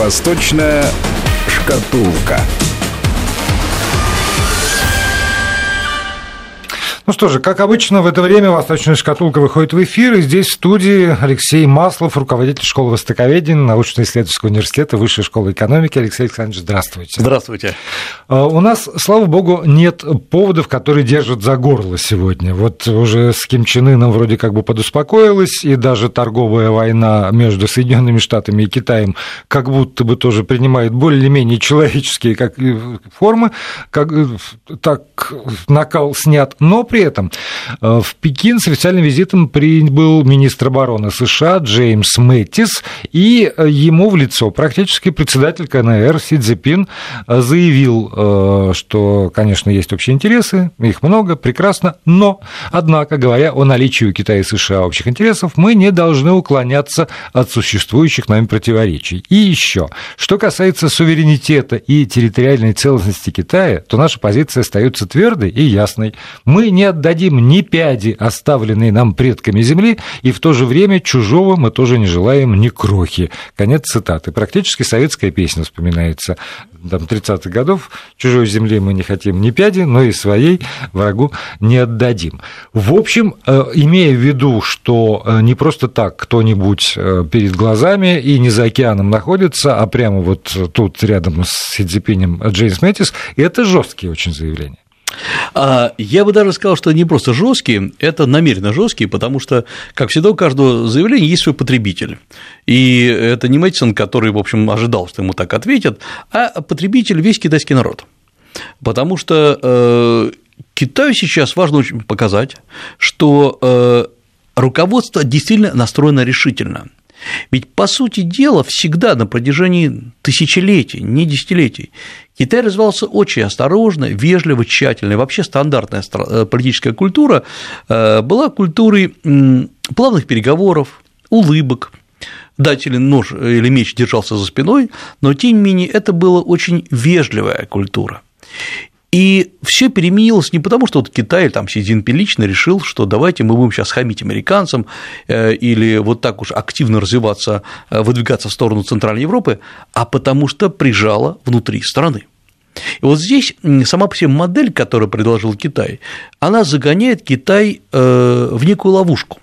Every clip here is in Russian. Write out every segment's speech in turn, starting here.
Восточная шкатулка. Ну что же, как обычно, в это время «Восточная шкатулка» выходит в эфир, и здесь в студии Алексей Маслов, руководитель школы востоковедения научно-исследовательского университета Высшей школы экономики. Алексей Александрович, здравствуйте. Здравствуйте. А, у нас, слава богу, нет поводов, которые держат за горло сегодня. Вот уже с Ким Чен Ыном вроде как бы подуспокоилась, и даже торговая война между Соединенными Штатами и Китаем как будто бы тоже принимает более-менее человеческие как, формы, как, так накал снят, но при при этом э, в Пекин с официальным визитом прибыл министр обороны США Джеймс Мэттис, и э, ему в лицо практически председатель КНР Си Цзепин э, заявил, что, конечно, есть общие интересы, их много, прекрасно, но, однако, говоря о наличии у Китая и США общих интересов, мы не должны уклоняться от существующих нами противоречий. И еще, что касается суверенитета и территориальной целостности Китая, то наша позиция остается твердой и ясной. Мы не отдадим ни пяди, оставленной нам предками земли, и в то же время чужого мы тоже не желаем ни крохи. Конец цитаты. Практически советская песня вспоминается там, 30-х годов. Чужой земли мы не хотим ни пяди, но и своей врагу не отдадим. В общем, э, имея в виду, что э, не просто так кто-нибудь э, перед глазами и не за океаном находится, а прямо вот тут рядом с Си Цзипинем Джеймс Мэттис, это жесткие очень заявления. А, я бы даже сказал, что не просто жесткие, это намеренно жесткие, потому что, как всегда, у каждого заявления есть свой потребитель. И это не Мэтсон, который, в общем, ожидал, что ему так ответят, а потребитель весь китайский народ. Потому что э, Китаю сейчас важно очень показать, что э, руководство действительно настроено решительно. Ведь, по сути дела, всегда на протяжении тысячелетий, не десятилетий, Китай развивался очень осторожно, вежливо, тщательно. И вообще стандартная э, политическая культура э, была культурой плавных переговоров, улыбок, дать или нож или меч держался за спиной, но тем не менее это была очень вежливая культура. И все переменилось не потому, что вот Китай там Си Цзиньпин лично решил, что давайте мы будем сейчас хамить американцам э, или вот так уж активно развиваться, э, выдвигаться в сторону Центральной Европы, а потому что прижало внутри страны. И вот здесь сама по себе модель, которую предложил Китай, она загоняет Китай э, в некую ловушку.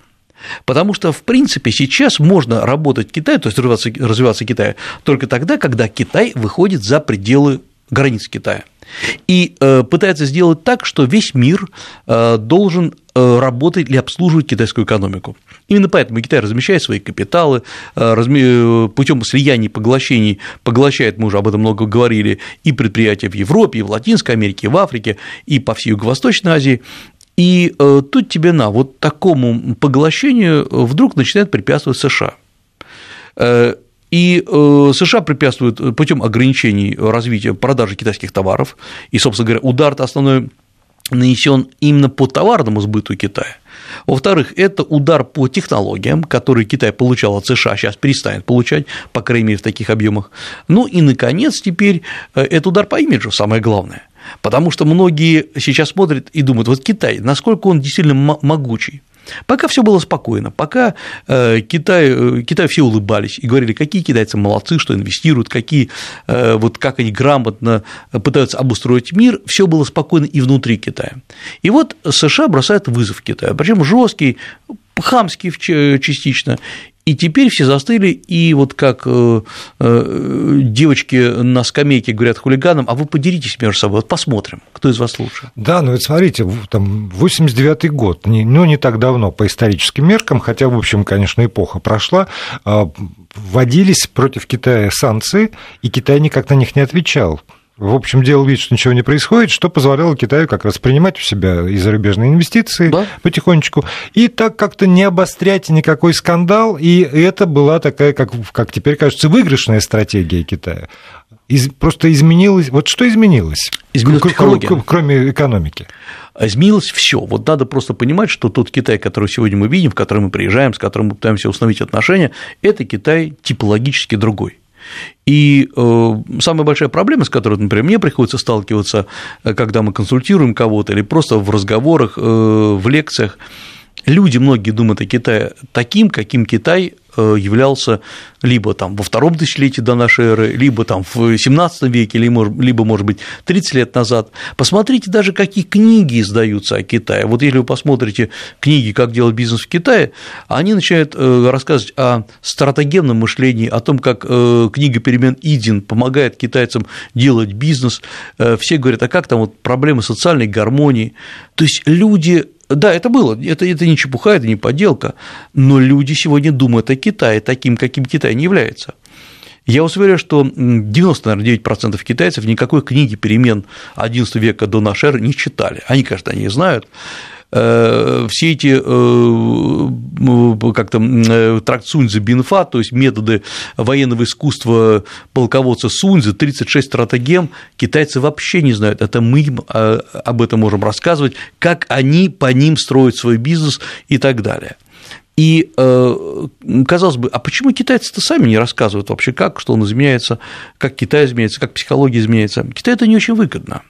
Потому что, в принципе, сейчас можно работать Китаю, то есть развиваться, развиваться Китаю, только тогда, когда Китай выходит за пределы границ Китая и э, пытается сделать так, что весь мир э, должен э, работать или обслуживать китайскую экономику. Именно поэтому Китай размещает свои капиталы, путем слияний поглощений поглощает, мы уже об этом много говорили, и предприятия в Европе, и в Латинской Америке, и в Африке, и по всей Юго-Восточной Азии. И тут тебе на вот такому поглощению вдруг начинает препятствовать США и э, США препятствуют путем ограничений развития продажи китайских товаров, и, собственно говоря, удар основной нанесен именно по товарному сбыту Китая. Во-вторых, это удар по технологиям, которые Китай получал от США, сейчас перестанет получать, по крайней мере, в таких объемах. Ну и, наконец, теперь э, это удар по имиджу, самое главное. Потому что многие сейчас смотрят и думают, вот Китай, насколько он действительно могучий, Пока все было спокойно, пока э, Китай, э, Китай все улыбались и говорили, какие китайцы молодцы, что инвестируют, какие, э, вот как они грамотно пытаются обустроить мир, все было спокойно и внутри Китая. И вот США бросают вызов Китаю, причем жесткий, хамский частично, и теперь все застыли, и вот как э, э, девочки на скамейке говорят хулиганам, а вы подеритесь между собой, вот посмотрим, кто из вас лучше. Да, ну вот смотрите, там 89-й год, ну не так давно по историческим меркам, хотя, в общем, конечно, эпоха прошла, а, вводились против Китая санкции, и Китай никак на них не отвечал в общем, делал вид, что ничего не происходит, что позволяло Китаю как раз принимать в себя и зарубежные инвестиции да? потихонечку, и так как-то не обострять никакой скандал, и это была такая, как, как теперь кажется, выигрышная стратегия Китая. Из, просто изменилось... Вот что изменилось? Изменилась технология. Кроме экономики. Изменилось все. Вот надо просто понимать, что тот Китай, который сегодня мы видим, в который мы приезжаем, с которым мы пытаемся установить отношения, это Китай типологически другой. И э, самая большая проблема, с которой, например, мне приходится сталкиваться, э, когда мы консультируем кого-то или просто в разговорах, э, в лекциях, люди многие думают о Китае таким, каким Китай являлся либо там во втором тысячелетии до нашей эры, либо там в 17 веке, либо, может быть, 30 лет назад. Посмотрите даже, какие книги издаются о Китае. Вот если вы посмотрите книги «Как делать бизнес в Китае», они начинают рассказывать о стратегемном мышлении, о том, как книга перемен Идин помогает китайцам делать бизнес. Все говорят, а как там вот проблемы социальной гармонии. То есть люди да, это было, это, это не чепуха, это не подделка, но люди сегодня думают о Китае таким, каким Китай не является. Я вас уверяю, что 99% китайцев никакой книги перемен XI века до нашей эры не читали. Они, конечно, они знают, все эти э, как там, э, тракт Суньцзы Бинфа, то есть методы военного искусства полководца Суньцзы, 36 стратегем, китайцы вообще не знают, это мы им об этом можем рассказывать, как они по ним строят свой бизнес и так далее. И казалось бы, а почему китайцы-то сами не рассказывают вообще, как, что он изменяется, как Китай изменяется, как психология изменяется? Китай это не очень выгодно.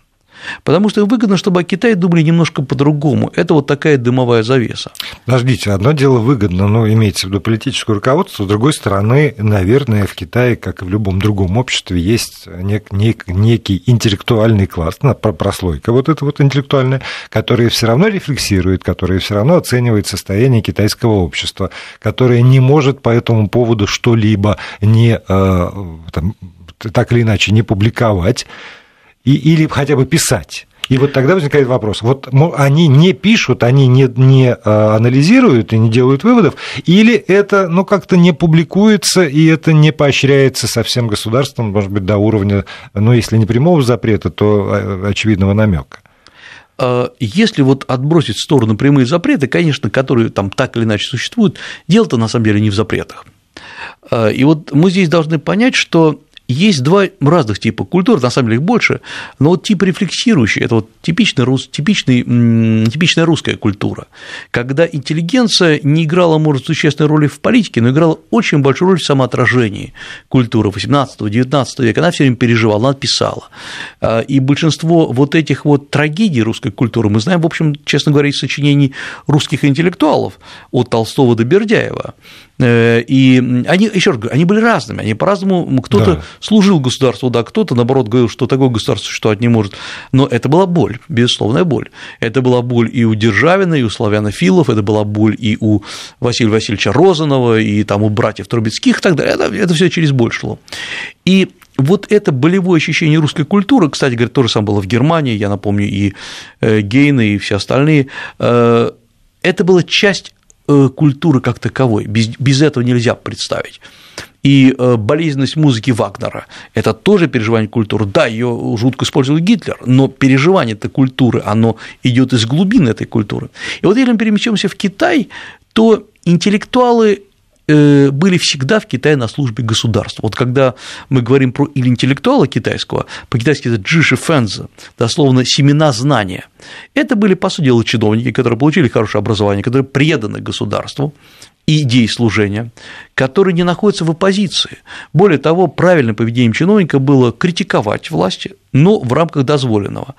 Потому что выгодно, чтобы о Китае думали немножко по-другому. Это вот такая дымовая завеса. Подождите, одно дело выгодно, но имеется в виду политическое руководство, с другой стороны, наверное, в Китае, как и в любом другом обществе, есть нек- нек- некий интеллектуальный класс, прослойка вот эта вот интеллектуальная, которая все равно рефлексирует, которая все равно оценивает состояние китайского общества, которая не может по этому поводу что-либо не, э, там, так или иначе не публиковать, и, или хотя бы писать. И вот тогда возникает вопрос, вот они не пишут, они не, не а, анализируют и не делают выводов, или это ну, как-то не публикуется, и это не поощряется совсем государством, может быть, до уровня, ну, если не прямого запрета, то а, очевидного намека. А, если вот отбросить в сторону прямые запреты, конечно, которые там так или иначе существуют, дело-то на самом деле не в запретах. И вот мы здесь должны понять, что есть два разных типа культур, на самом деле их больше, но вот тип рефлексирующий – это вот типичный, типичный, типичная русская культура, когда интеллигенция не играла, может, существенной роли в политике, но играла очень большую роль в самоотражении культуры 18-19 века, она все время переживала, она писала. А, и большинство вот этих вот трагедий русской культуры мы знаем, в общем, честно говоря, из сочинений русских интеллектуалов от Толстого до Бердяева. Э, и они, еще раз говорю, они были разными, они по-разному, кто-то да. служил государству, да, кто-то, наоборот, говорил, что такое государство существовать не может, но это была боль, безусловная боль. Это была боль и у Державина, и у славянофилов, это была боль и у Василия Васильевича Розанова, и там у братьев Трубецких и так далее, это, это все через боль шло. И вот это болевое ощущение русской культуры, кстати говоря, то же самое было в Германии, я напомню, и э, Гейны, и все остальные, э, это была часть культуры как таковой. Без, без этого нельзя представить. И э, болезненность музыки Вагнера – это тоже переживание культуры. Да, ее жутко использовал Гитлер, но переживание этой культуры, оно идет из глубины этой культуры. И вот если мы перемещаемся в Китай, то интеллектуалы Э, были всегда в Китае на службе государства. Вот когда мы говорим про или интеллектуала китайского, по-китайски это джиши фэнза, дословно семена знания, это были, по сути дела, чиновники, которые получили хорошее образование, которые преданы государству, идей служения, которые не находятся в оппозиции. Более того, правильным поведением чиновника было критиковать власти, но в рамках дозволенного.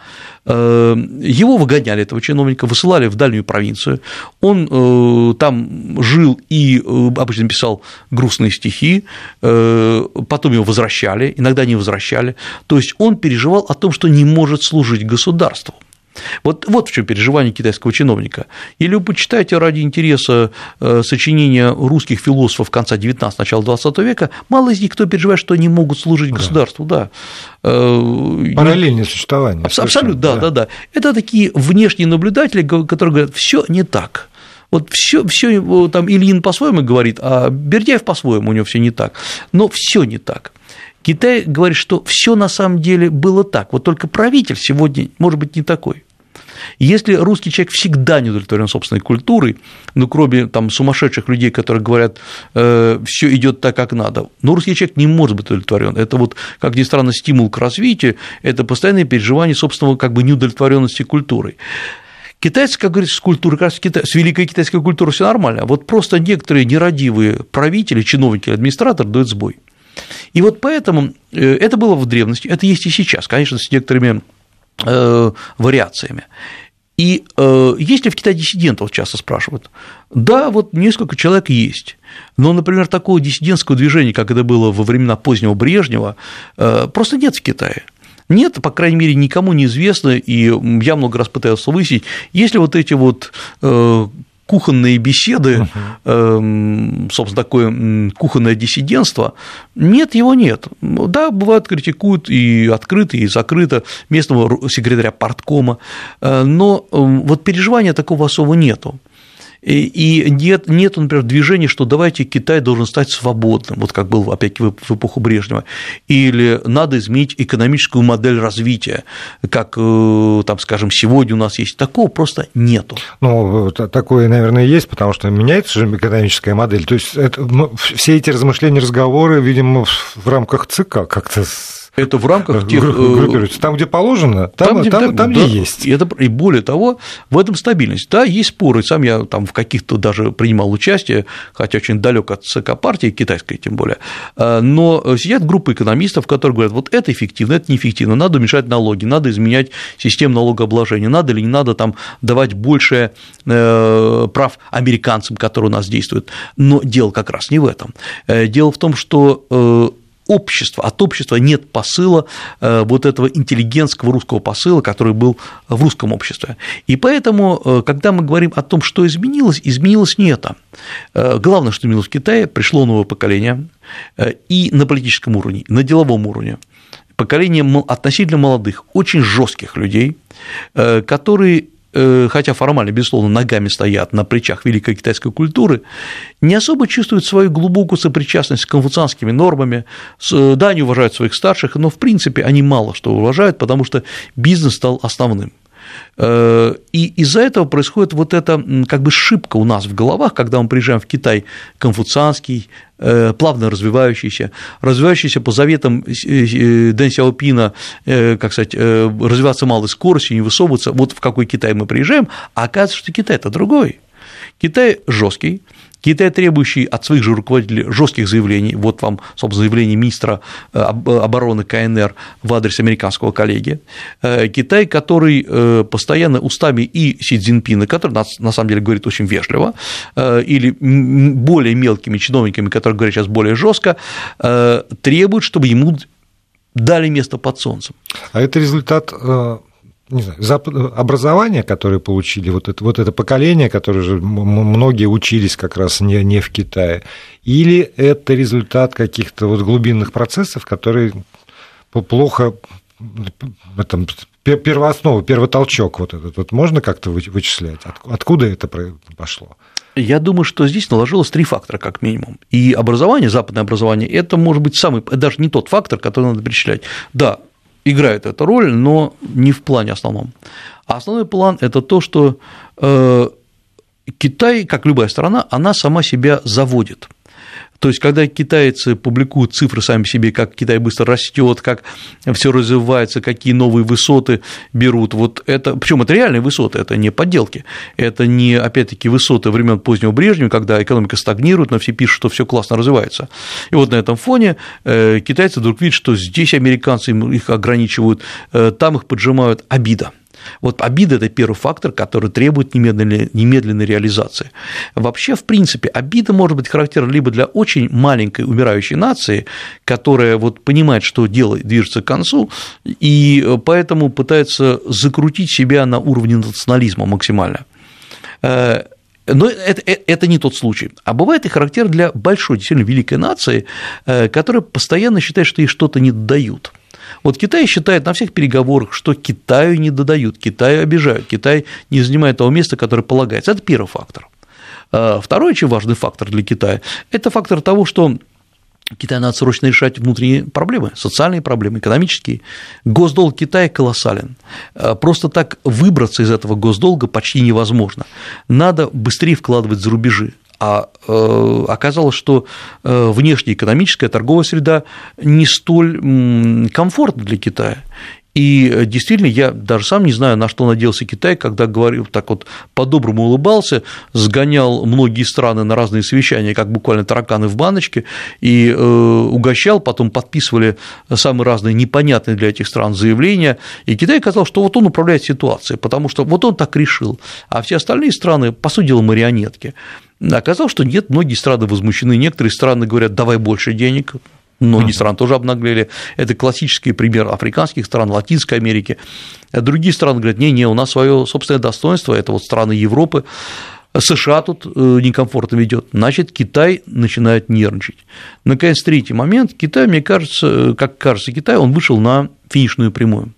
Э, его выгоняли, этого чиновника, высылали в дальнюю провинцию, он э, там жил и э, обычно писал грустные стихи, потом его возвращали, иногда не возвращали, то есть он переживал о том, что не может служить государству. Вот, вот в чем переживание китайского чиновника. Или вы почитаете ради интереса э, сочинения русских философов конца 19 начала 20 века, мало из них кто переживает, что они могут служить государству, да. Э, Параллельное существование. Абсолютно, да, да, да. Это такие внешние наблюдатели, которые говорят, все не так. Вот все, все там Ильин по-своему говорит, а Бердяев по-своему у него все не так. Но все не так. Китай говорит, что все на самом деле было так, вот только правитель сегодня может быть не такой. Если русский человек всегда не удовлетворен собственной культурой, ну, кроме там сумасшедших людей, которые говорят, э, все идет так, как надо, но русский человек не может быть удовлетворен. Это вот, как ни странно, стимул к развитию, это постоянное переживание собственного как бы неудовлетворенности культурой. Китайцы, как говорится, с культурой, как раз с великой китайской культурой все нормально, вот просто некоторые нерадивые правители, чиновники, администраторы дают сбой. И вот поэтому э, это было в древности, это есть и сейчас, конечно, с некоторыми э, вариациями. И э, есть ли в Китае диссидентов, часто спрашивают. Да, вот несколько человек есть. Но, например, такого диссидентского движения, как это было во времена позднего Брежнева, просто нет в Китае. Нет, по крайней мере, никому не известно, и я много раз пытался выяснить, если вот эти вот кухонные беседы, uh-huh. собственно, такое кухонное диссидентство. Нет, его нет. Да, бывает, критикуют и открыто, и закрыто местного секретаря парткома, э, но вот переживания такого особо нету. И нет, нет, например, движения, что давайте Китай должен стать свободным, вот как был опять в эпоху Брежнева, или надо изменить экономическую модель развития, как, э, там, скажем, сегодня у нас есть. Такого просто нету. Ну, такое, наверное, есть, потому что меняется же экономическая модель. То есть это, все эти размышления, разговоры, видимо, в рамках ЦК как-то это в рамках тех… Э, там, где положено, там, там, где, там, там, да, где есть. И, это, и более того, в этом стабильность. Да, есть споры, сам я там в каких-то даже принимал участие, хотя очень далек от ЦК партии, китайской тем более, э, но сидят группы экономистов, которые говорят, вот это эффективно, это неэффективно, надо уменьшать налоги, надо изменять систему налогообложения, надо или не надо там давать больше э, прав американцам, которые у нас действуют. Но дело как раз не в этом. Дело в том, что общества, от общества нет посыла э, вот этого интеллигентского русского посыла, который был в русском обществе. И поэтому, э, когда мы говорим о том, что изменилось, изменилось не это. Э, главное, что изменилось в Китае, пришло новое поколение и на политическом уровне, и на деловом уровне поколение относительно молодых, очень жестких людей, которые хотя формально, безусловно, ногами стоят на плечах великой китайской культуры, не особо чувствуют свою глубокую сопричастность с конфуцианскими нормами, да, они уважают своих старших, но, в принципе, они мало что уважают, потому что бизнес стал основным. Э, и из-за этого происходит вот эта как бы шибка у нас в головах, когда мы приезжаем в Китай, конфуцианский, э, плавно развивающийся, развивающийся по заветам э, Дэн Сяопина, как сказать, развиваться малой скоростью, не высовываться, вот в какой Китай мы приезжаем, а оказывается, что Китай – это другой. Китай жесткий, Китай, требующий от своих же руководителей жестких заявлений, вот вам, собственно, заявление министра э, обороны КНР в адрес американского коллеги, э, Китай, который э, постоянно устами и Си Цзиньпина, который на самом деле говорит очень вежливо, или более мелкими чиновниками, которые говорят сейчас более жестко, требует, чтобы ему дали место под солнцем. А это результат не знаю, образование, которое получили, вот это, вот это поколение, которое же многие учились как раз не, не в Китае, или это результат каких-то вот глубинных процессов, которые плохо этом, первооснову, первотолчок вот этот, вот можно как-то вычислять? Откуда это пошло? Я думаю, что здесь наложилось три фактора, как минимум. И образование, западное образование, это может быть самый, даже не тот фактор, который надо перечислять. Да, играет эту роль, но не в плане основном. А основной план – это то, что э, Китай, как любая страна, она сама себя заводит. То есть, когда китайцы публикуют цифры сами себе, как Китай быстро растет, как все развивается, какие новые высоты берут, вот это, причем это реальные высоты, это не подделки, это не, опять-таки, высоты времен позднего Брежнева, когда экономика стагнирует, но все пишут, что все классно развивается. И вот на этом фоне э, китайцы вдруг видят, что здесь американцы их ограничивают, э, там их поджимают, обида. Вот обида – это первый фактор, который требует немедленной, немедленной реализации. Вообще, в принципе, обида может быть характерна либо для очень маленькой умирающей нации, которая вот понимает, что дело движется к концу, и поэтому пытается закрутить себя на уровне национализма максимально. Э, но это, э, это не тот случай. А бывает и характер для большой, действительно великой нации, э, которая постоянно считает, что ей что-то не дают. Вот Китай считает на всех переговорах, что Китаю не додают, Китаю обижают, Китай не занимает того места, которое полагается. Это первый фактор. А второй очень важный фактор для Китая – это фактор того, что Китаю надо срочно решать внутренние проблемы, социальные проблемы, экономические. Госдолг Китая колоссален. А просто так выбраться из этого госдолга почти невозможно. Надо быстрее вкладывать за рубежи а э, оказалось, что э, внешнеэкономическая торговая среда не столь комфортна для Китая. И э, действительно, я даже сам не знаю, на что надеялся Китай, когда говорил так вот по-доброму улыбался, сгонял многие страны на разные совещания, как буквально тараканы в баночке, и э, угощал, потом подписывали самые разные непонятные для этих стран заявления, и Китай казалось, что вот он управляет ситуацией, потому что вот он так решил, а все остальные страны, по сути дела, марионетки. Оказалось, что нет, многие страны возмущены, некоторые страны говорят, давай больше денег, Многие страны тоже обнаглели. Это классический пример африканских стран, Латинской Америки. Другие страны говорят, не-не, у нас свое собственное достоинство, это вот страны Европы. США тут э, некомфортно ведет, значит, Китай начинает нервничать. Наконец, третий момент. Китай, мне кажется, э, как кажется Китай, он вышел на финишную прямую.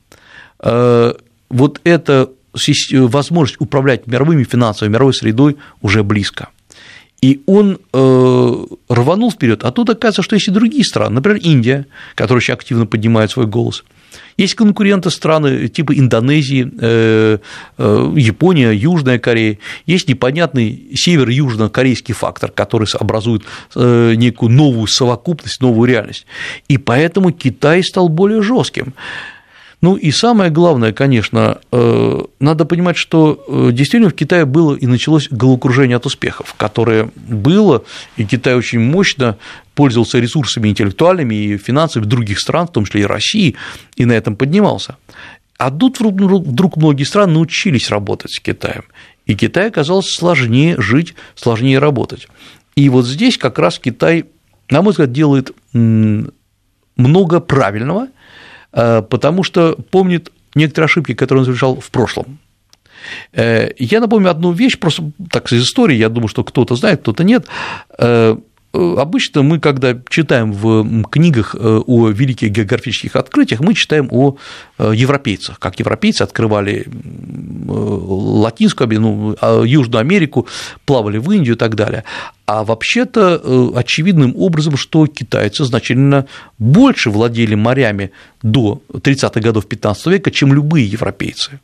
Э, вот эта возможность управлять мировыми финансовой, мировой средой уже близко. И он э, рванул вперед. А тут оказывается, что есть и другие страны, например, Индия, которая очень активно поднимает свой голос. Есть конкуренты страны типа Индонезии, э, э, Япония, Южная Корея. Есть непонятный северо-южно-корейский фактор, который образует э, некую новую совокупность, новую реальность. И поэтому Китай стал более жестким. Ну и самое главное, конечно, э, надо понимать, что э, действительно в Китае было и началось головокружение от успехов, которое было, и Китай очень мощно пользовался ресурсами интеллектуальными и финансовыми других стран, в том числе и России, и на этом поднимался. А тут вдруг многие страны научились работать с Китаем, и Китай оказалось сложнее жить, сложнее работать. И вот здесь как раз Китай, на мой взгляд, делает много правильного – потому что помнит некоторые ошибки, которые он совершал в прошлом. Э, я напомню одну вещь, просто так из истории, я думаю, что кто-то знает, кто-то нет. Э, обычно мы, когда читаем в книгах о великих географических открытиях, мы читаем о европейцах, как европейцы открывали Латинскую, ну, а Южную Америку, плавали в Индию и так далее. А вообще-то э, очевидным образом, что китайцы значительно больше владели морями до 30-х годов 15 века, чем любые европейцы.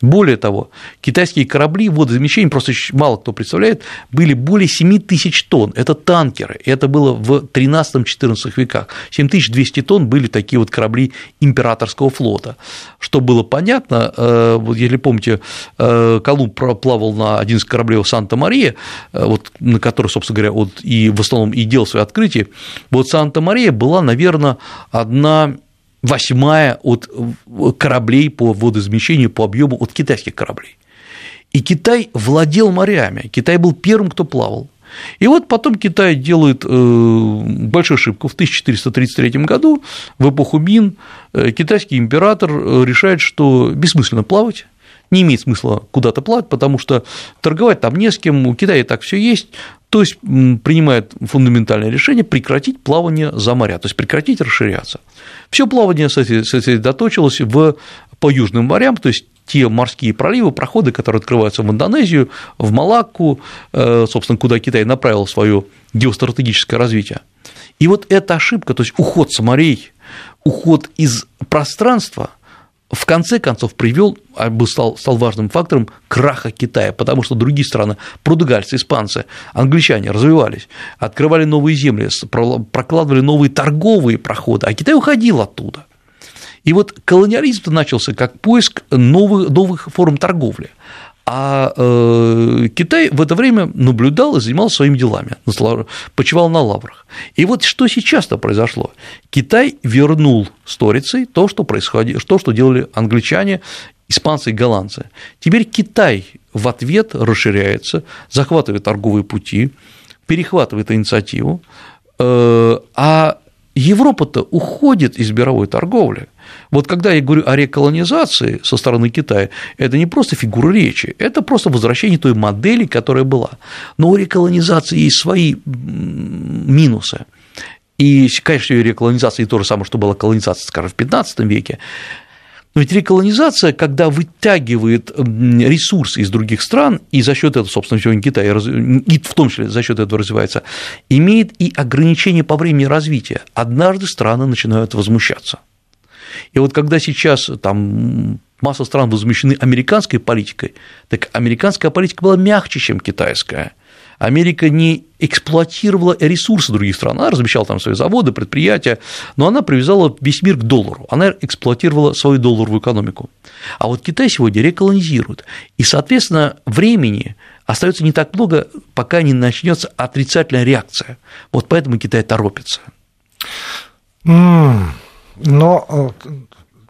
Более того, китайские корабли водозамещения, просто мало кто представляет, были более 7 тысяч тонн. Это танкеры. Это было в 13-14 веках. 7200 тонн были такие вот корабли императорского флота. Что было понятно, э, вот если помните, э, Колумб плавал на один из кораблей Санта-Мария, э, вот, на который, собственно говоря, вот, и в основном и делал свои открытия. Вот Санта-Мария была, наверное, одна восьмая от кораблей по водоизмещению, по объему от китайских кораблей. И Китай владел морями, Китай был первым, кто плавал. И вот потом Китай делает э, большую ошибку. В 1433 году, в эпоху Мин, э, китайский император э, решает, что бессмысленно плавать, не имеет смысла куда-то плавать, потому что торговать там не с кем, у Китая так все есть, то есть принимает фундаментальное решение прекратить плавание за моря, то есть прекратить расширяться. Все плавание сосредоточилось в, по южным морям, то есть те морские проливы, проходы, которые открываются в Индонезию, в Малакку, э, собственно, куда Китай направил свое геостратегическое развитие. И вот эта ошибка, то есть уход с морей, уход из пространства – в конце концов привел, а стал, стал важным фактором краха Китая, потому что другие страны, португальцы, испанцы, англичане развивались, открывали новые земли, прокладывали новые торговые проходы, а Китай уходил оттуда. И вот колониализм начался как поиск новых, новых форм торговли. А э, Китай в это время наблюдал и занимался своими делами, почивал на лаврах. И вот что сейчас-то произошло? Китай вернул сторицей то, что происходило, то, что делали англичане, испанцы и голландцы. Теперь Китай в ответ расширяется, захватывает торговые пути, перехватывает инициативу, э, а Европа-то уходит из мировой торговли. Вот когда я говорю о реколонизации со стороны Китая, это не просто фигура речи, это просто возвращение той модели, которая была. Но у реколонизации есть свои минусы. И, конечно, реколонизация то же самое, что была колонизация, скажем, в 15 веке, но ведь реколонизация, когда вытягивает ресурсы из других стран, и за счет этого, собственно, сегодня Китай, и в том числе за счет этого развивается, имеет и ограничения по времени развития. Однажды страны начинают возмущаться. И вот когда сейчас там масса стран возмущены американской политикой, так американская политика была мягче, чем китайская. Америка не эксплуатировала ресурсы других стран. Она размещала там свои заводы, предприятия, но она привязала весь мир к доллару. Она эксплуатировала свою долларовую экономику. А вот Китай сегодня реколонизирует. И, соответственно, времени остается не так много, пока не начнется отрицательная реакция. Вот поэтому Китай торопится. Но э,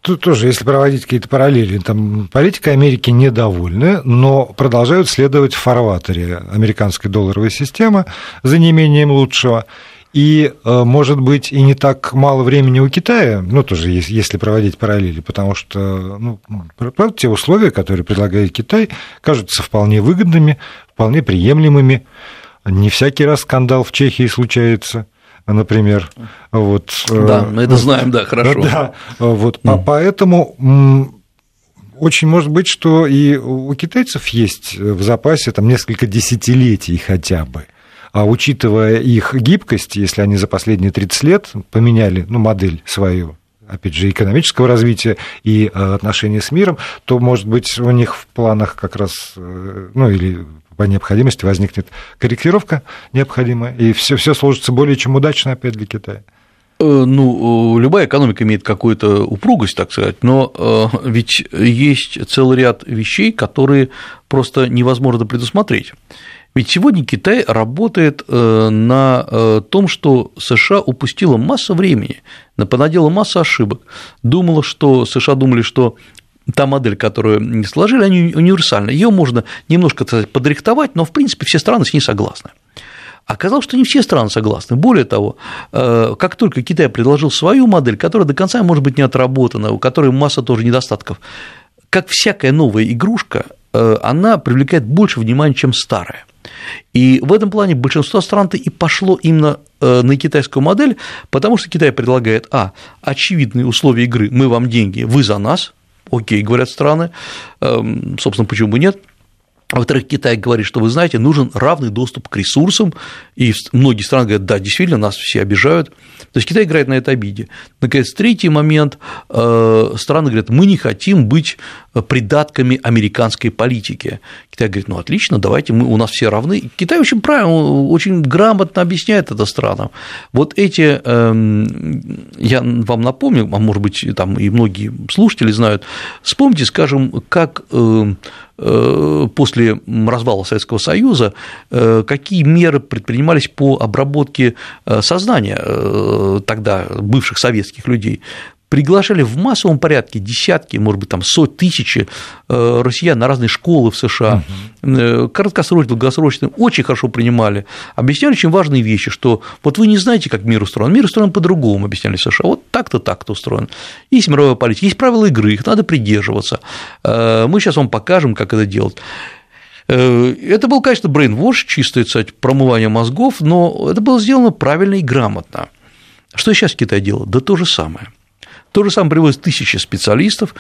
тут тоже, если проводить какие-то параллели, там политика Америки недовольны, но продолжают следовать в фарватере американской долларовой системы за неимением лучшего. И, э, может быть, и не так мало времени у Китая, ну, тоже если проводить параллели, потому что, ну, правда, те условия, которые предлагает Китай, кажутся вполне выгодными, вполне приемлемыми. Не всякий раз скандал в Чехии случается например. Вот, э, да, мы это знаем, да, хорошо. Да, вот, mm. поэтому очень может быть, что и у китайцев есть в запасе там несколько десятилетий хотя бы. А учитывая их гибкость, если они за последние 30 лет поменяли ну, модель свою, опять же, экономического развития и э, отношения с миром, то, может быть, у них в планах как раз, э, ну, или по необходимости возникнет корректировка необходимая, и все, все сложится более чем удачно опять для Китая. Э, ну, любая экономика имеет какую-то упругость, так сказать, но ведь есть целый ряд вещей, которые просто невозможно предусмотреть. Ведь сегодня Китай работает э, на э, том, что США упустила массу времени, понадела массу ошибок. Думала, что США думали, что та модель, которую сложили, они универсальна. Ее можно немножко сказать, подрихтовать, но в принципе все страны с ней согласны. Оказалось, что не все страны согласны. Более того, э, как только Китай предложил свою модель, которая до конца может быть не отработана, у которой масса тоже недостатков, как всякая новая игрушка, она привлекает больше внимания, чем старая. И в этом плане большинство стран-то и пошло именно э, на китайскую модель, потому что Китай предлагает, а, очевидные условия игры, мы вам деньги, вы за нас, окей, говорят страны, эм, собственно, почему бы нет, во-вторых, Китай говорит, что вы знаете, нужен равный доступ к ресурсам, и многие страны говорят, да, действительно, нас все обижают. То есть Китай играет на этой обиде. Наконец, третий момент, э, страны говорят, мы не хотим быть придатками американской политики. Китай говорит, ну отлично, давайте мы, у нас все равны. Китай очень правильно, очень грамотно объясняет это странам. Вот эти, эм, я вам напомню, а может быть, там и многие слушатели знают, вспомните, скажем, как э, Э, после развала Советского Союза, э, какие меры предпринимались по обработке э, сознания тогда бывших советских людей приглашали в массовом порядке десятки, может быть, там сотни тысячи э, россиян на разные школы в США, угу. краткосрочные, долгосрочные, очень хорошо принимали, объясняли очень важные вещи, что вот вы не знаете, как мир устроен, мир устроен по-другому, объясняли США, вот так-то, так-то устроен. Есть мировая политика, есть правила игры, их надо придерживаться. Э, мы сейчас вам покажем, как это делать. Это был, конечно, брейнвош, чистое, кстати, промывание мозгов, но это было сделано правильно и грамотно. Что сейчас Китай делает? Да то же самое – то же самое привозят тысячи специалистов,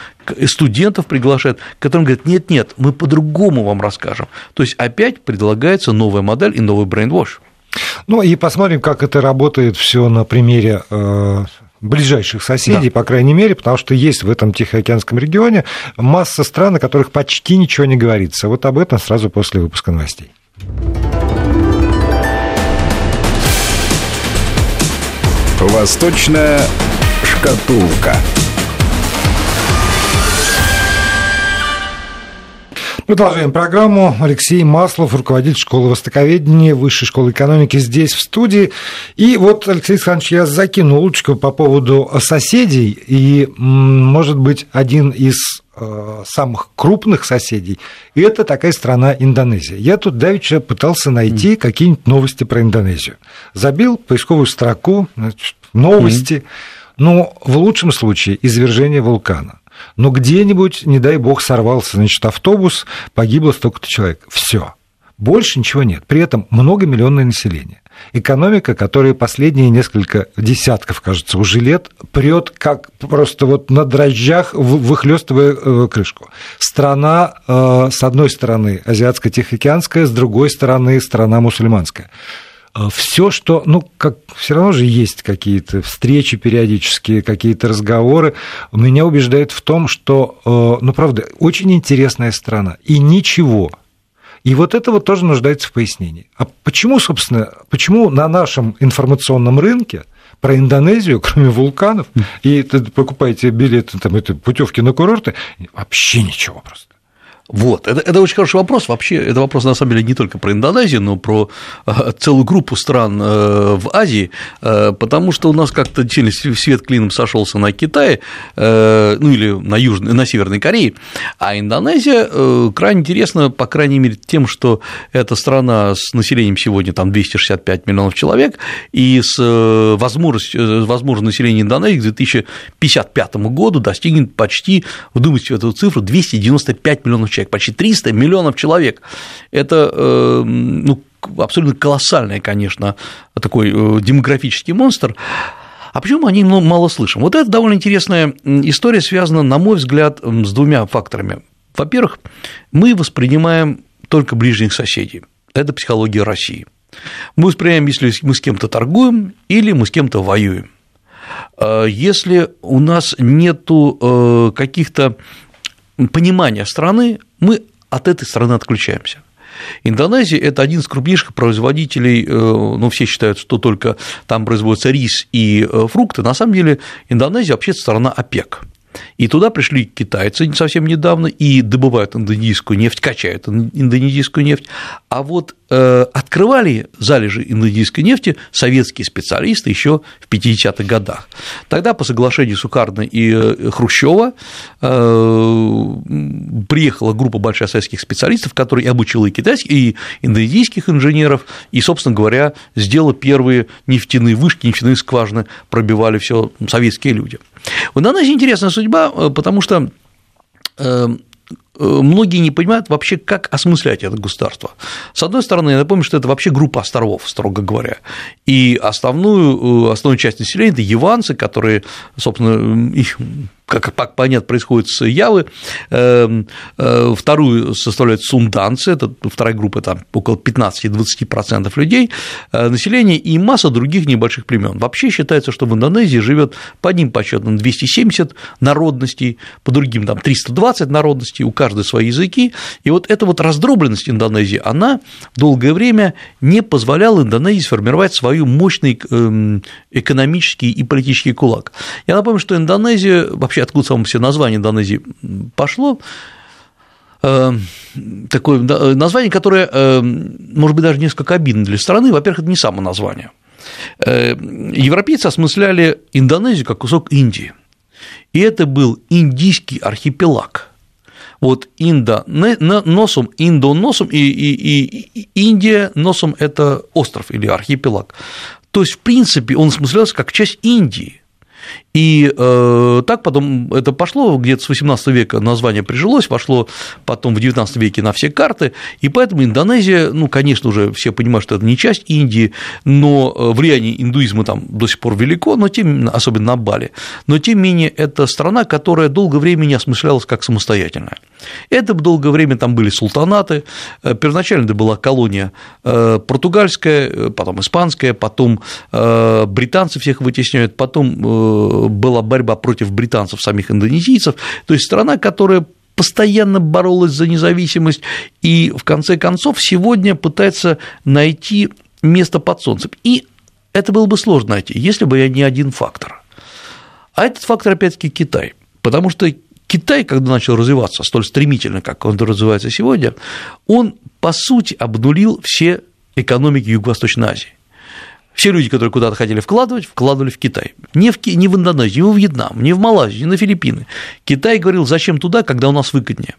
студентов приглашают, которым говорят, нет-нет, мы по-другому вам расскажем. То есть опять предлагается новая модель и новый брейнвош. Ну и посмотрим, как это работает все на примере э, ближайших соседей, да. по крайней мере, потому что есть в этом Тихоокеанском регионе масса стран, о которых почти ничего не говорится. Вот об этом сразу после выпуска новостей. Восточная Шкатулка. Продолжаем программу. Алексей Маслов, руководитель школы востоковедения Высшей школы экономики здесь, в студии. И вот, Алексей Александрович, я закинул удочку по поводу соседей. И, может быть, один из э, самых крупных соседей, и это такая страна Индонезия. Я тут давеча пытался найти какие-нибудь новости про Индонезию. Забил поисковую строку, значит, новости. Mm-hmm ну, в лучшем случае извержение вулкана. Но где-нибудь, не дай бог, сорвался, значит, автобус, погибло столько-то человек. Все. Больше ничего нет. При этом многомиллионное население. Экономика, которая последние несколько десятков, кажется, уже лет прет как просто вот на дрожжах, выхлестывая э, крышку. Страна, э, с одной стороны, азиатско-тихоокеанская, с другой стороны, страна мусульманская. А все, что, ну, как все равно же есть какие-то встречи периодические, какие-то разговоры, меня убеждает в том, что, э, ну, правда, очень интересная страна, и ничего, И вот это вот тоже нуждается в пояснении. А почему, собственно, почему на нашем информационном рынке про Индонезию, кроме вулканов, и покупаете билеты, там, это путевки на курорты, вообще ничего просто. Вот, это, это очень хороший вопрос. Вообще, это вопрос, на самом деле, не только про Индонезию, но про а, целую группу стран э, в Азии, э, потому что у нас как-то действительно свет клином сошелся на Китае, э, ну или на, Южной, на Северной Корее, а Индонезия крайне интересна, по крайней мере, тем, что это страна с населением сегодня там 265 миллионов человек, и с возможностью, возможностью населения Индонезии к 2055 году достигнет почти, вдумайтесь в эту цифру, 295 миллионов человек человек, почти 300 миллионов человек. Это э, ну, абсолютно колоссальный, конечно, такой э, демографический монстр. А почему мы о ней мало слышим? Вот это довольно интересная история, связана, на мой взгляд, с двумя факторами. Во-первых, мы воспринимаем только ближних соседей. Это психология России. Мы воспринимаем, если мы с кем-то торгуем или мы с кем-то воюем. Э, если у нас нет каких-то понимания страны, мы от этой страны отключаемся. Индонезия – это один из крупнейших производителей, э, ну, все считают, что только там производится рис и э, фрукты, на самом деле Индонезия вообще страна ОПЕК. И туда пришли китайцы совсем недавно и добывают индонезийскую нефть, качают индонезийскую нефть. А вот э, открывали залежи индонезийской нефти советские специалисты еще в 50-х годах. Тогда по соглашению Сукарна и э, Хрущева э, приехала группа большая советских специалистов, которые обучила и китайских, и индонезийских инженеров, и, собственно говоря, сделала первые нефтяные вышки, нефтяные скважины пробивали все советские люди. У Индонезии интересная судьба, э, потому что э, многие не понимают вообще, как осмыслять это государство. С одной стороны, я напомню, что это вообще группа островов, строго говоря, и основную, основную часть населения – это яванцы, которые, собственно, их как понятно, происходит с Явы, эм, э, вторую составляют сунданцы, это вторая группа, там около 15-20% людей э, населения и масса других небольших племен. Вообще считается, что в Индонезии живет по одним подсчетам 270 народностей, по другим там 320 народностей, у каждой свои языки, и вот эта вот раздробленность Индонезии, она долгое время не позволяла Индонезии сформировать свою мощный эм, экономический и политический кулак. Я напомню, что Индонезия вообще откуда само все название Индонезии пошло, э, такое название, которое, э, может быть, даже несколько обидно для страны. Во-первых, это не само название. Э, европейцы осмысляли Индонезию как кусок Индии. И это был индийский архипелаг. Вот Инда носом, Индо носом и, и, и Индия носом – это остров или архипелаг. То есть, в принципе, он осмыслялся как часть Индии. И э, так потом это пошло, где-то с 18 века название прижилось, вошло потом в 19 веке на все карты, и поэтому Индонезия, ну, конечно, уже все понимают, что это не часть Индии, но э, влияние индуизма там до сих пор велико, но тем, особенно на Бали, но тем не менее это страна, которая долгое время не осмыслялась как самостоятельная. Это долгое время там были султанаты, э, первоначально это была колония э, португальская, потом испанская, потом британцы всех вытесняют, потом была борьба против британцев, самих индонезийцев, то есть страна, которая постоянно боролась за независимость и в конце концов сегодня пытается найти место под солнцем. И это было бы сложно найти, если бы я не один фактор. А этот фактор, опять-таки, Китай. Потому что Китай, когда начал развиваться столь стремительно, как он развивается сегодня, он, по сути, обнулил все экономики Юго-Восточной Азии. Все люди, которые куда-то хотели вкладывать, вкладывали в Китай. Не в, не в Индонезию, не в Вьетнам, не в Малайзию, не на Филиппины. Китай говорил, зачем туда, когда у нас выгоднее.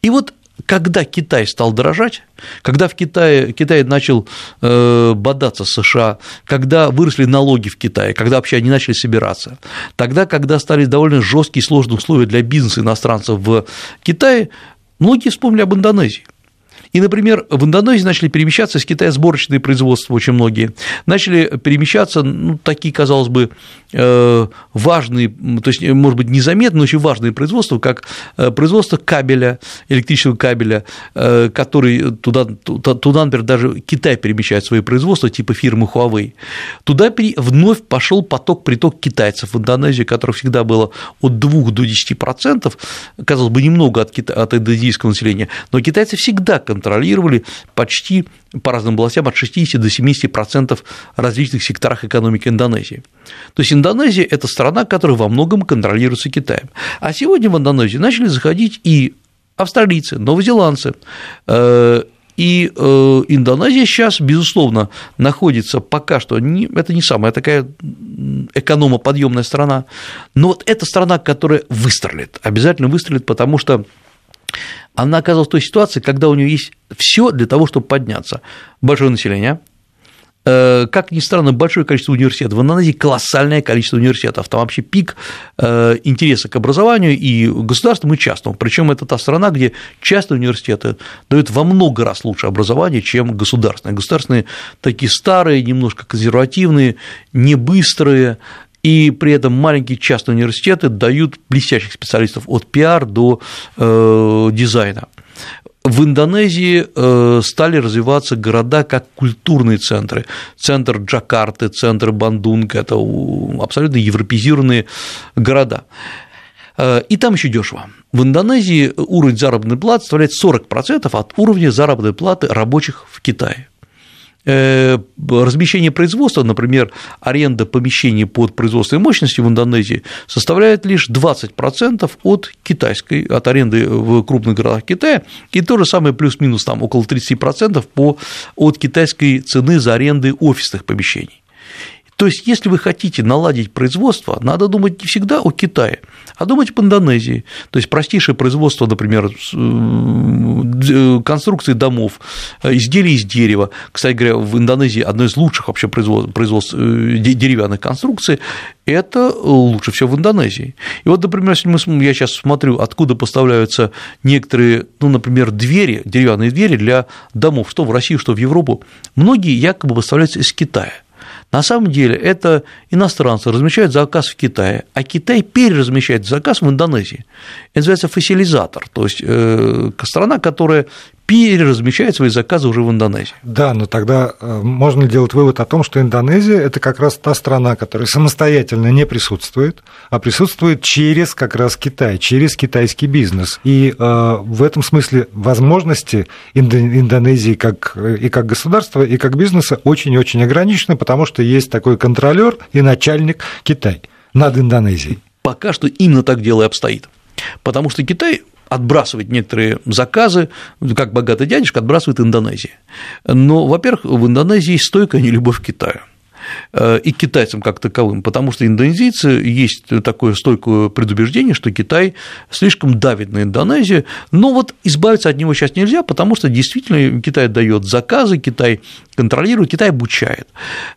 И вот когда Китай стал дорожать, когда в Китае, Китай начал э, бодаться с США, когда выросли налоги в Китае, когда вообще они начали собираться, тогда, когда стали довольно жесткие и сложные условия для бизнеса иностранцев в Китае, многие вспомнили об Индонезии. И, например, в Индонезии начали перемещаться из Китая сборочные производства очень многие, начали перемещаться ну, такие, казалось бы, э, важные, то есть, может быть, незаметные, но очень важные производства, как э, производство кабеля, электрического кабеля, э, который туда, туда, например, даже Китай перемещает свои производства, типа фирмы Huawei. Туда вновь пошел поток, приток китайцев в Индонезию, которых всегда было от 2 до 10%, казалось бы, немного от, от индонезийского населения, но китайцы всегда контролировали почти по разным областям от 60 до 70% различных секторах экономики Индонезии. То есть Индонезия – это страна, которая во многом контролируется Китаем. А сегодня в Индонезию начали заходить и австралийцы, новозеландцы, э, и э, Индонезия сейчас, безусловно, находится пока что, не, это не самая такая экономоподъемная страна, но вот эта страна, которая выстрелит, обязательно выстрелит, потому что она оказалась в той ситуации, когда у нее есть все для того, чтобы подняться. Большое население, Э, как ни странно, большое количество университетов. В Индонезии колоссальное количество университетов. Там вообще пик э, интереса к образованию и государственному, и частному. Причем это та страна, где частные университеты дают во много раз лучше образование, чем государственные. Государственные такие старые, немножко консервативные, не быстрые, и при этом маленькие частные университеты дают блестящих специалистов от пиар до э, дизайна в Индонезии э, стали развиваться города как культурные центры. Центр Джакарты, центр Бандунг – это абсолютно европезированные города. Э, и там еще дешево. В Индонезии уровень заработной платы составляет 40% от уровня заработной платы рабочих в Китае. Э, размещение производства, например, аренда помещений под производственной мощностью в Индонезии составляет лишь 20% от китайской, от аренды в крупных городах Китая, и то же самое плюс-минус там около 30% по, от китайской цены за аренды офисных помещений. То есть, если вы хотите наладить производство, надо думать не всегда о Китае, а думать об Индонезии. То есть, простейшее производство, например, э, конструкции домов, э, изделий из дерева. Кстати говоря, в Индонезии одно из лучших вообще производств э, деревянных конструкций это лучше всего в Индонезии. И вот, например, если мы, я сейчас смотрю, откуда поставляются некоторые, ну, например, двери, деревянные двери для домов, что в Россию, что в Европу, многие якобы поставляются из Китая. На самом деле это иностранцы размещают заказ в Китае, а Китай переразмещает заказ в Индонезии. Это называется фасилизатор, то есть э, страна, которая переразмещает свои заказы уже в Индонезии. Да, но тогда э, можно делать вывод о том, что Индонезия – это как раз та страна, которая самостоятельно не присутствует, а присутствует через как раз Китай, через китайский бизнес. И э, в этом смысле возможности Индонезии как, и как государства, и как бизнеса очень-очень ограничены, потому что есть такой контролер и начальник Китай над Индонезией. Пока что именно так дело и обстоит. Потому что Китай отбрасывать некоторые заказы, как богатый дядюшка отбрасывает Индонезия. Но, во-первых, в Индонезии стойкая нелюбовь к Китаю. Э, и китайцам как таковым, потому что индонезийцы есть такое стойкое предубеждение, что Китай слишком давит на Индонезию, но вот избавиться от него сейчас нельзя, потому что действительно Китай дает заказы, Китай контролирует, Китай обучает.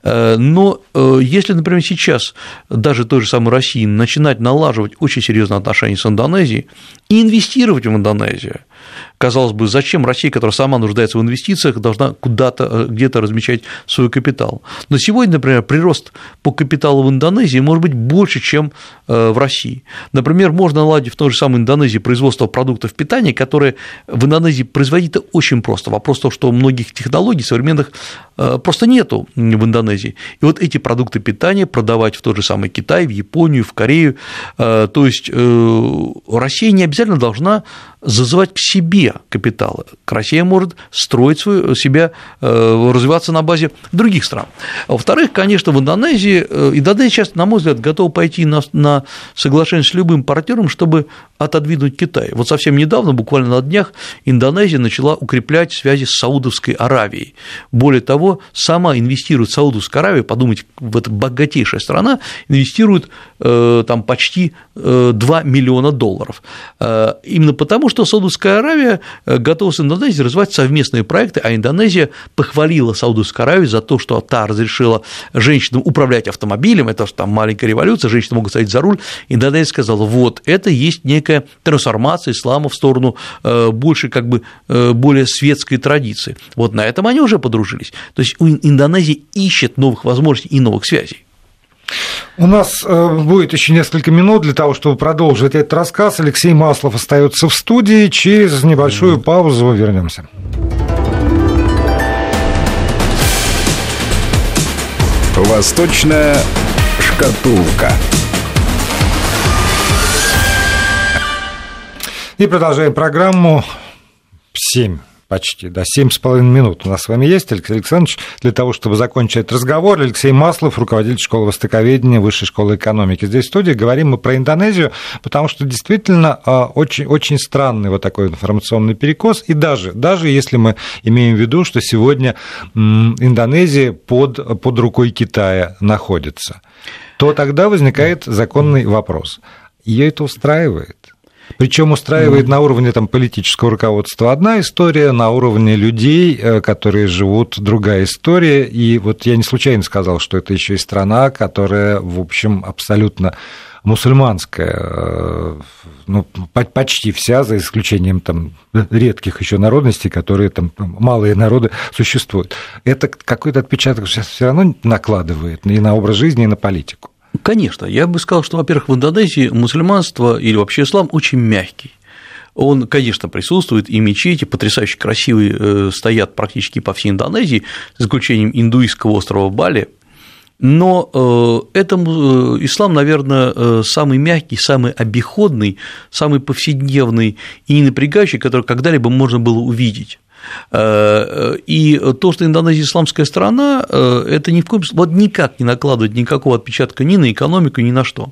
Э, но э, если, например, сейчас даже той же самой России начинать налаживать очень серьезные отношения с Индонезией и инвестировать в Индонезию, Казалось бы, зачем Россия, которая сама нуждается в инвестициях, должна куда-то, э, где-то размещать свой капитал? Но сегодня, например, прирост по капиталу в Индонезии может быть больше, чем э, в России. Например, можно наладить в той же самой Индонезии производство продуктов питания, которые в Индонезии производить очень просто. Вопрос в том, что многих технологий современных э, просто нету в Индонезии. И вот эти продукты питания продавать в тот же самый Китай, в Японию, в Корею. То есть Россия не обязательно должна зазывать к себе капиталы. Россия может строить свою, себя, э, развиваться на базе других стран. Во-вторых, конечно, в Индонезии, э, Индонезия сейчас, на мой взгляд, готова пойти на, на соглашение с любым партнером, чтобы отодвинуть Китай. Вот совсем недавно, буквально на днях, Индонезия начала укреплять связи с Саудовской Аравией. Более того, сама инвестирует в Саудовскую Аравию, подумайте, в это богатейшая страна, инвестирует э, там почти 2 миллиона долларов. Именно потому, что Саудовская Аравия Э, готова с Индонезией развивать совместные проекты, а Индонезия похвалила Саудовскую Аравию за то, что та разрешила женщинам управлять автомобилем, это там маленькая революция, женщины могут садить за руль, Индонезия сказала, вот, это есть некая трансформация ислама в сторону э, больше как бы э, более светской традиции. Вот на этом они уже подружились. То есть Индонезия ищет новых возможностей и новых связей. У нас э, будет еще несколько минут для того, чтобы продолжить этот рассказ. Алексей Маслов остается в студии. Через небольшую паузу вернемся. Восточная шкатулка. И продолжаем программу 7 почти, да, семь с половиной минут у нас с вами есть, Алексей Александрович, для того, чтобы закончить разговор. Алексей Маслов, руководитель школы востоковедения Высшей школы экономики. Здесь в студии говорим мы про Индонезию, потому что действительно а, очень, очень странный вот такой информационный перекос, и даже, даже если мы имеем в виду, что сегодня Индонезия под, под рукой Китая находится, то тогда возникает законный вопрос. Ее это устраивает? Причем устраивает на уровне там, политического руководства одна история, на уровне людей, э, которые живут, другая история. И вот я не случайно сказал, что это еще и страна, которая, в общем, абсолютно мусульманская, э, ну, почти вся, за исключением там, редких еще народностей, которые там малые народы существуют. Это какой-то отпечаток сейчас все равно накладывает и на образ жизни, и на политику. Конечно, я бы сказал, что, во-первых, в Индонезии мусульманство или вообще ислам очень мягкий. Он, конечно, присутствует, и мечети потрясающе красивые э, стоят практически по всей Индонезии, с исключением индуистского острова Бали, но э, это э, ислам, наверное, самый мягкий, самый обиходный, самый повседневный и не напрягающий, который когда-либо можно было увидеть. Э, и то, что Индонезия исламская страна, э, это ни в коем случае, вот никак не накладывает никакого отпечатка ни на экономику, ни на что.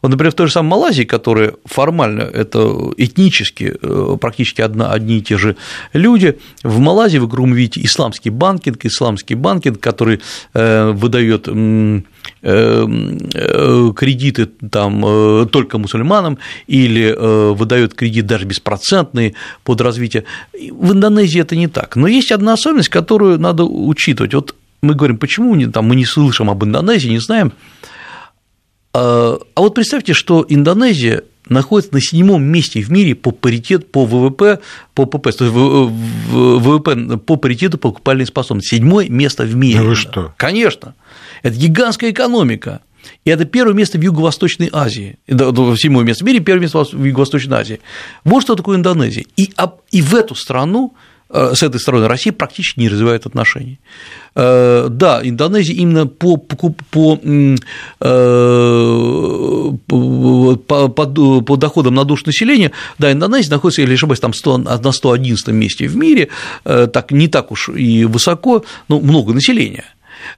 Вот, например, в той же самой Малайзии, которая формально это этнически э, практически одна, одни и те же люди, в Малайзии вы кругом видите исламский банкинг, исламский банкинг, который выдает кредиты там только мусульманам или выдает кредит даже беспроцентный под развитие. В Индонезии это не так. Но есть одна особенность, которую надо учитывать. Вот мы говорим, почему там, мы не слышим об Индонезии, не знаем. А, а вот представьте, что Индонезия находится на седьмом месте в мире по паритету по ВВП, по ПП, то есть ВВП по паритету по покупательной способности. Седьмое место в мире. Ну вы что? Конечно. Это гигантская экономика. И это первое место в Юго-Восточной Азии. Седьмое место в мире, первое место в Юго-Восточной Азии. Вот что такое Индонезия. И, и в эту страну с этой стороны Россия практически не развивает отношений. Э, да, Индонезия именно по, по, по, э, по, по, по доходам на душу населения, да, Индонезия находится, не ошибаюсь, там 100, на 111 месте в мире, так, не так уж и высоко, но много населения.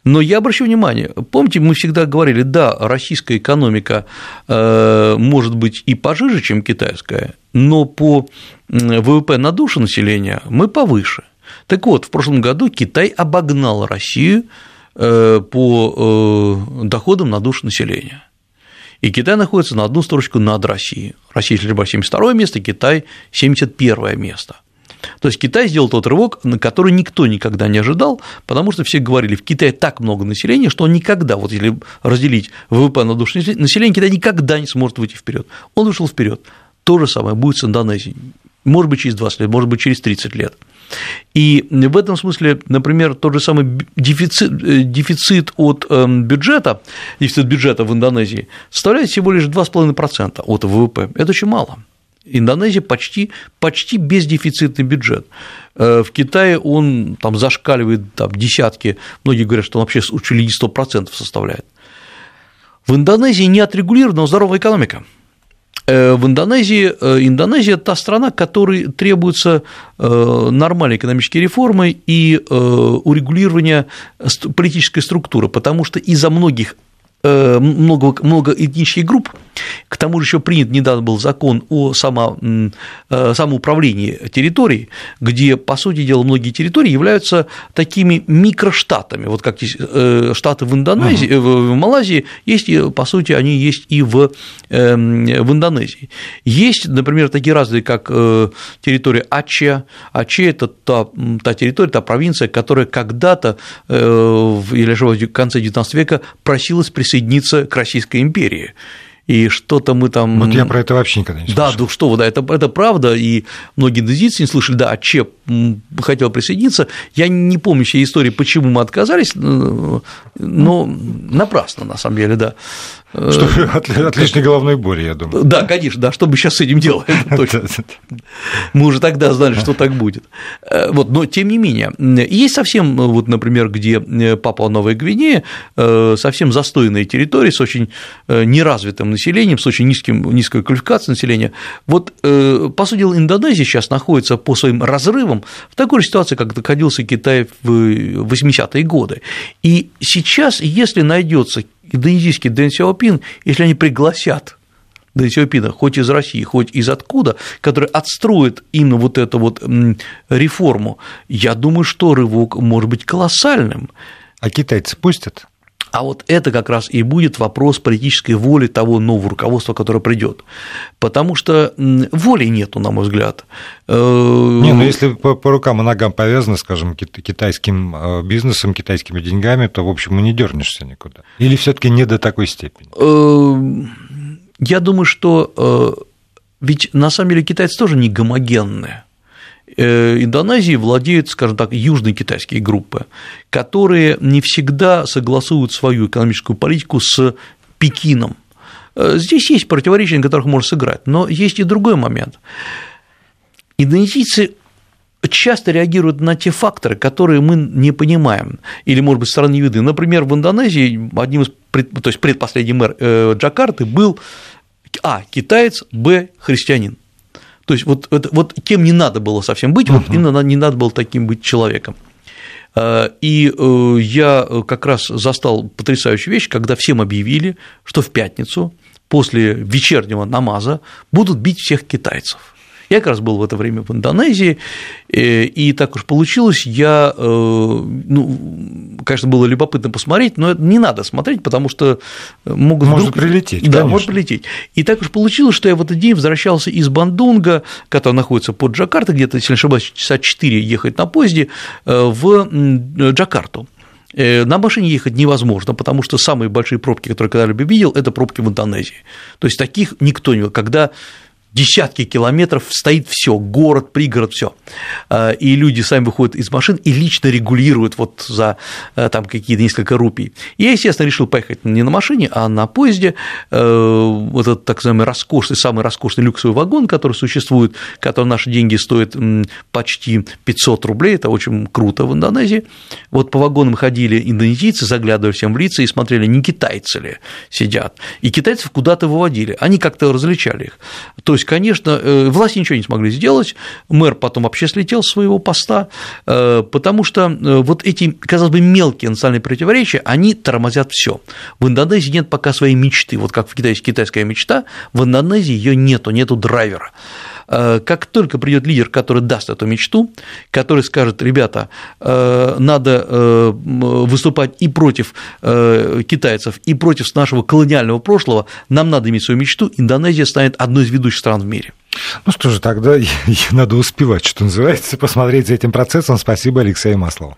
Но я обращу внимание, помните, мы всегда говорили, да, российская экономика может быть и пожиже, чем китайская, но по ВВП на душу населения мы повыше. Так вот, в прошлом году Китай обогнал Россию э, по э, доходам на душу населения. И Китай находится на одну строчку над Россией. Россия, если 72 место, Китай 71 место. То есть Китай сделал тот рывок, на который никто никогда не ожидал, потому что все говорили, в Китае так много населения, что он никогда, вот если разделить ВВП на душу населения, Китай никогда не сможет выйти вперед. Он вышел вперед. То же самое будет с Индонезией. Может быть, через 20 лет, может быть, через 30 лет. И в этом смысле, например, тот же самый дефицит, э, дефицит от эм, бюджета, дефицит бюджета в Индонезии составляет всего лишь 2,5% от ВВП. Это очень мало. Индонезия почти, почти бездефицитный бюджет. Э, в Китае он там зашкаливает там, десятки, многие говорят, что он вообще чуть ли не 100% составляет. В Индонезии не отрегулирована здоровая экономика. Э, в Индонезии, э, Индонезия – та страна, которой требуются э, нормальные экономические реформы и урегулирование политической структуры, потому что из-за многих много, много этнических групп, к тому же еще принят недавно был закон о само, э, самоуправлении территорий, где, по сути дела, многие территории являются такими микроштатами, вот как э, штаты в Индонезии, uh-huh. в Малайзии есть, по сути, они есть и в, эм, в Индонезии. Есть, например, такие разные, как территория Аче. Аче – это та, та территория, та провинция, которая когда-то, или же в конце XIX века просилась присоединиться к Российской империи и что-то мы там… Вот я про это вообще никогда не слышал. Да, ну что вы, да, это, это правда, и многие индонезийцы не слышали, да, а ЧЕП хотел присоединиться, я не помню все истории, почему мы отказались, но напрасно, на самом деле, да. Чтобы от, от лишней головной боли, я думаю. Да, конечно, да, что бы сейчас с этим делать, точно. Мы уже тогда знали, что так будет. Э, вот, но тем не менее, есть совсем, вот, например, где э, Папуа Новая Гвинея, э, совсем застойная территория с очень неразвитым населением, с очень низким, низкой квалификацией населения. Вот, по сути дела, Индонезия сейчас находится по своим разрывам целом в такой же ситуации, как находился Китай в 80-е годы. И сейчас, если найдется индонезийский Дэн Сяопин, если они пригласят Дэн Сяопина, хоть из России, хоть из откуда, который отстроит именно вот эту вот реформу, я думаю, что рывок может быть колоссальным. А китайцы пустят? А вот это как раз и будет вопрос политической воли того нового руководства, которое придет. Потому что воли нету, на мой взгляд. Э, не, ну если по, по рукам и ногам повязано, скажем, китайским э, бизнесом, китайскими деньгами, то, в общем, и не дернешься никуда. Или все-таки не до такой степени? Э, я думаю, что ведь на самом деле китайцы тоже не гомогенные. Э, Индонезии владеют, скажем так, южные китайские группы, которые не всегда согласуют свою экономическую политику с Пекином. Э, здесь есть противоречия, на которых можно сыграть, но есть и другой момент. Индонезийцы часто реагируют на те факторы, которые мы не понимаем, или, может быть, стороны виды. Например, в Индонезии одним из, то есть предпоследний мэр э, Джакарты был а. китаец, б. христианин. То есть вот, вот, вот кем не надо было совсем быть, uh-huh. вот именно не надо было таким быть человеком. А, и э, я как раз застал потрясающую вещь, когда всем объявили, что в пятницу после вечернего намаза будут бить всех китайцев. Я как раз был в это время в Индонезии, э, и так уж получилось, я, э, ну, конечно, было любопытно посмотреть, но не надо смотреть, потому что могут может вдруг... прилететь. Да, конечно. может прилететь. И так уж получилось, что я в этот день возвращался из Бандунга, который находится под Джакартой, где-то, если не ошибаюсь, часа 4 ехать на поезде, э, в Джакарту. На машине ехать невозможно, потому что самые большие пробки, которые я когда-либо видел, это пробки в Индонезии. То есть таких никто не. Когда десятки километров стоит все, город, пригород, все. А, и люди сами выходят из машин и лично регулируют вот за э, там какие-то несколько рупий. я, естественно, решил поехать не на машине, а на поезде. Э, вот этот так называемый роскошный, самый роскошный люксовый вагон, который существует, который наши деньги стоит почти 500 рублей, это очень круто в Индонезии. Вот по вагонам ходили индонезийцы, заглядывали всем в лица и смотрели, не китайцы ли сидят. И китайцев куда-то выводили, они как-то различали их. То есть есть, конечно, э, власти ничего не смогли сделать, мэр потом вообще слетел с своего поста, э, потому что э, вот эти, казалось бы, мелкие национальные противоречия, они тормозят все. В Индонезии нет пока своей мечты, вот как в Китае есть китайская мечта, в Индонезии ее нету, нету драйвера. Как только придет лидер, который даст эту мечту, который скажет, ребята, надо выступать и против китайцев, и против нашего колониального прошлого, нам надо иметь свою мечту, Индонезия станет одной из ведущих стран стран в мире. Ну что же, тогда надо успевать, что называется, посмотреть за этим процессом. Спасибо, Алексей Маслов.